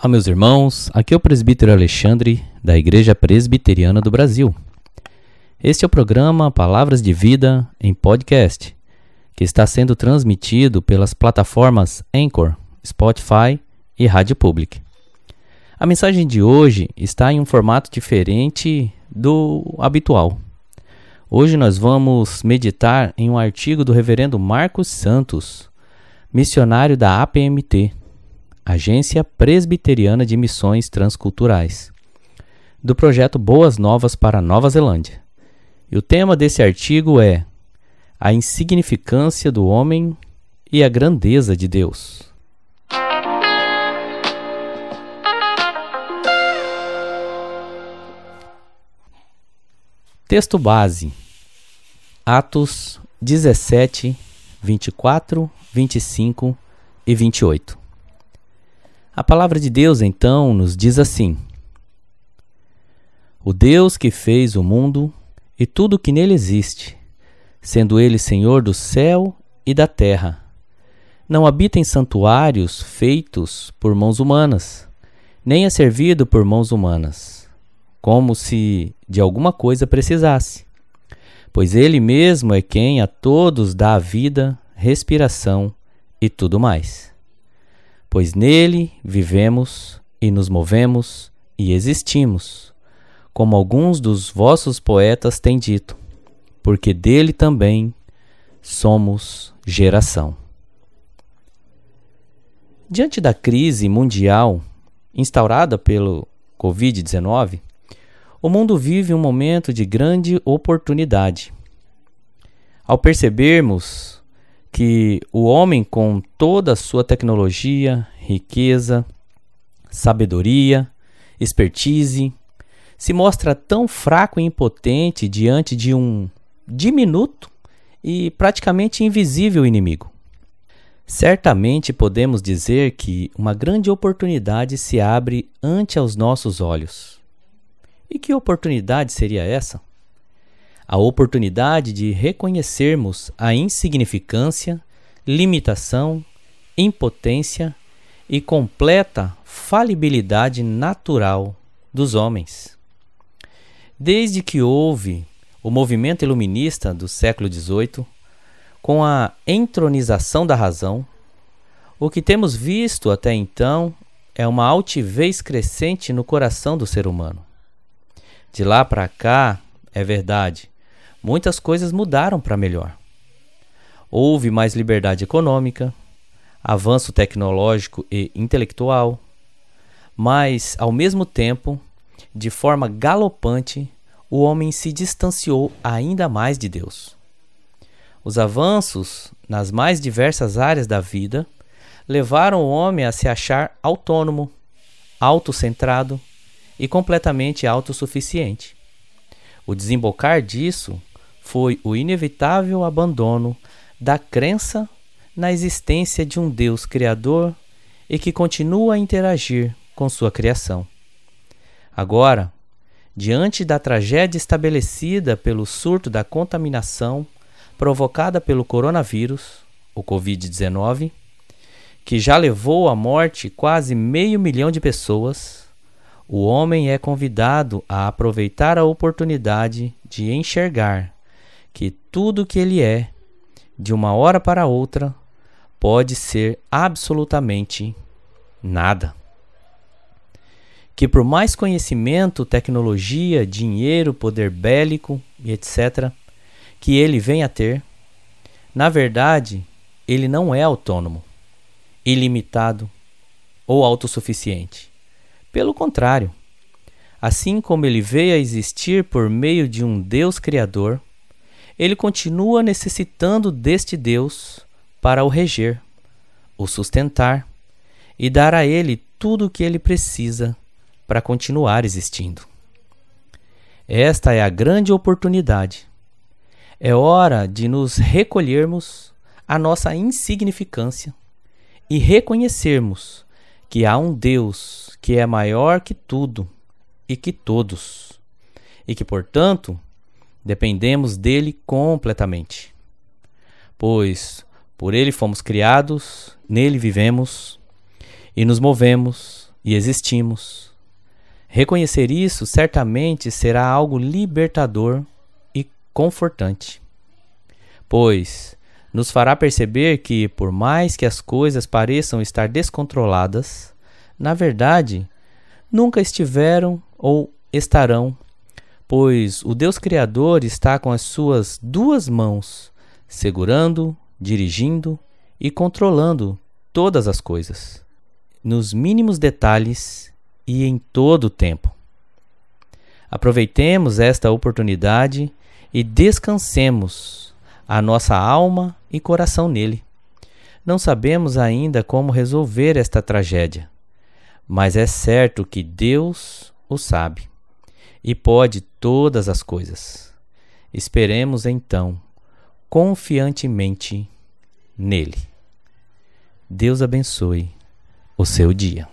Olá, meus irmãos. Aqui é o presbítero Alexandre, da Igreja Presbiteriana do Brasil. Este é o programa Palavras de Vida em podcast, que está sendo transmitido pelas plataformas Anchor, Spotify e Rádio Public. A mensagem de hoje está em um formato diferente do habitual. Hoje nós vamos meditar em um artigo do reverendo Marcos Santos, missionário da APMT, Agência Presbiteriana de Missões Transculturais, do projeto Boas Novas para Nova Zelândia. E o tema desse artigo é A insignificância do homem e a grandeza de Deus. Texto base: Atos 17, 24, 25 e 28. A palavra de Deus então nos diz assim: O Deus que fez o mundo e tudo o que nele existe, sendo ele Senhor do céu e da terra, não habita em santuários feitos por mãos humanas, nem é servido por mãos humanas, como se de alguma coisa precisasse, pois ele mesmo é quem a todos dá a vida, respiração e tudo mais pois nele vivemos e nos movemos e existimos, como alguns dos vossos poetas têm dito, porque dele também somos geração. Diante da crise mundial instaurada pelo Covid-19, o mundo vive um momento de grande oportunidade. Ao percebermos que o homem, com toda a sua tecnologia, riqueza, sabedoria, expertise, se mostra tão fraco e impotente diante de um diminuto e praticamente invisível inimigo. Certamente podemos dizer que uma grande oportunidade se abre ante aos nossos olhos. E que oportunidade seria essa? A oportunidade de reconhecermos a insignificância, limitação, impotência e completa falibilidade natural dos homens. Desde que houve o movimento iluminista do século XVIII, com a entronização da razão, o que temos visto até então é uma altivez crescente no coração do ser humano. De lá para cá, é verdade, muitas coisas mudaram para melhor. Houve mais liberdade econômica, avanço tecnológico e intelectual, mas, ao mesmo tempo, de forma galopante, o homem se distanciou ainda mais de Deus. Os avanços nas mais diversas áreas da vida levaram o homem a se achar autônomo, autocentrado e completamente autossuficiente. O desembocar disso foi o inevitável abandono da crença na existência de um Deus criador e que continua a interagir com sua criação. Agora, diante da tragédia estabelecida pelo surto da contaminação provocada pelo coronavírus, o Covid-19, que já levou à morte quase meio milhão de pessoas, o homem é convidado a aproveitar a oportunidade de enxergar que tudo que ele é, de uma hora para outra, pode ser absolutamente nada. Que por mais conhecimento, tecnologia, dinheiro, poder bélico e etc., que ele venha a ter, na verdade, ele não é autônomo, ilimitado ou autossuficiente. Pelo contrário, assim como ele veio a existir por meio de um Deus Criador, ele continua necessitando deste Deus para o reger, o sustentar e dar a ele tudo o que ele precisa para continuar existindo. Esta é a grande oportunidade. É hora de nos recolhermos à nossa insignificância e reconhecermos que há um Deus que é maior que tudo e que todos, e que, portanto, dependemos dele completamente. Pois por ele fomos criados, nele vivemos e nos movemos e existimos. Reconhecer isso certamente será algo libertador e confortante, pois nos fará perceber que, por mais que as coisas pareçam estar descontroladas, na verdade, nunca estiveram ou estarão, pois o Deus Criador está com as suas duas mãos, segurando, dirigindo e controlando todas as coisas, nos mínimos detalhes e em todo o tempo. Aproveitemos esta oportunidade e descansemos a nossa alma e coração nele. Não sabemos ainda como resolver esta tragédia, mas é certo que Deus o sabe e pode todas as coisas. Esperemos então confiantemente nele. Deus abençoe o seu dia.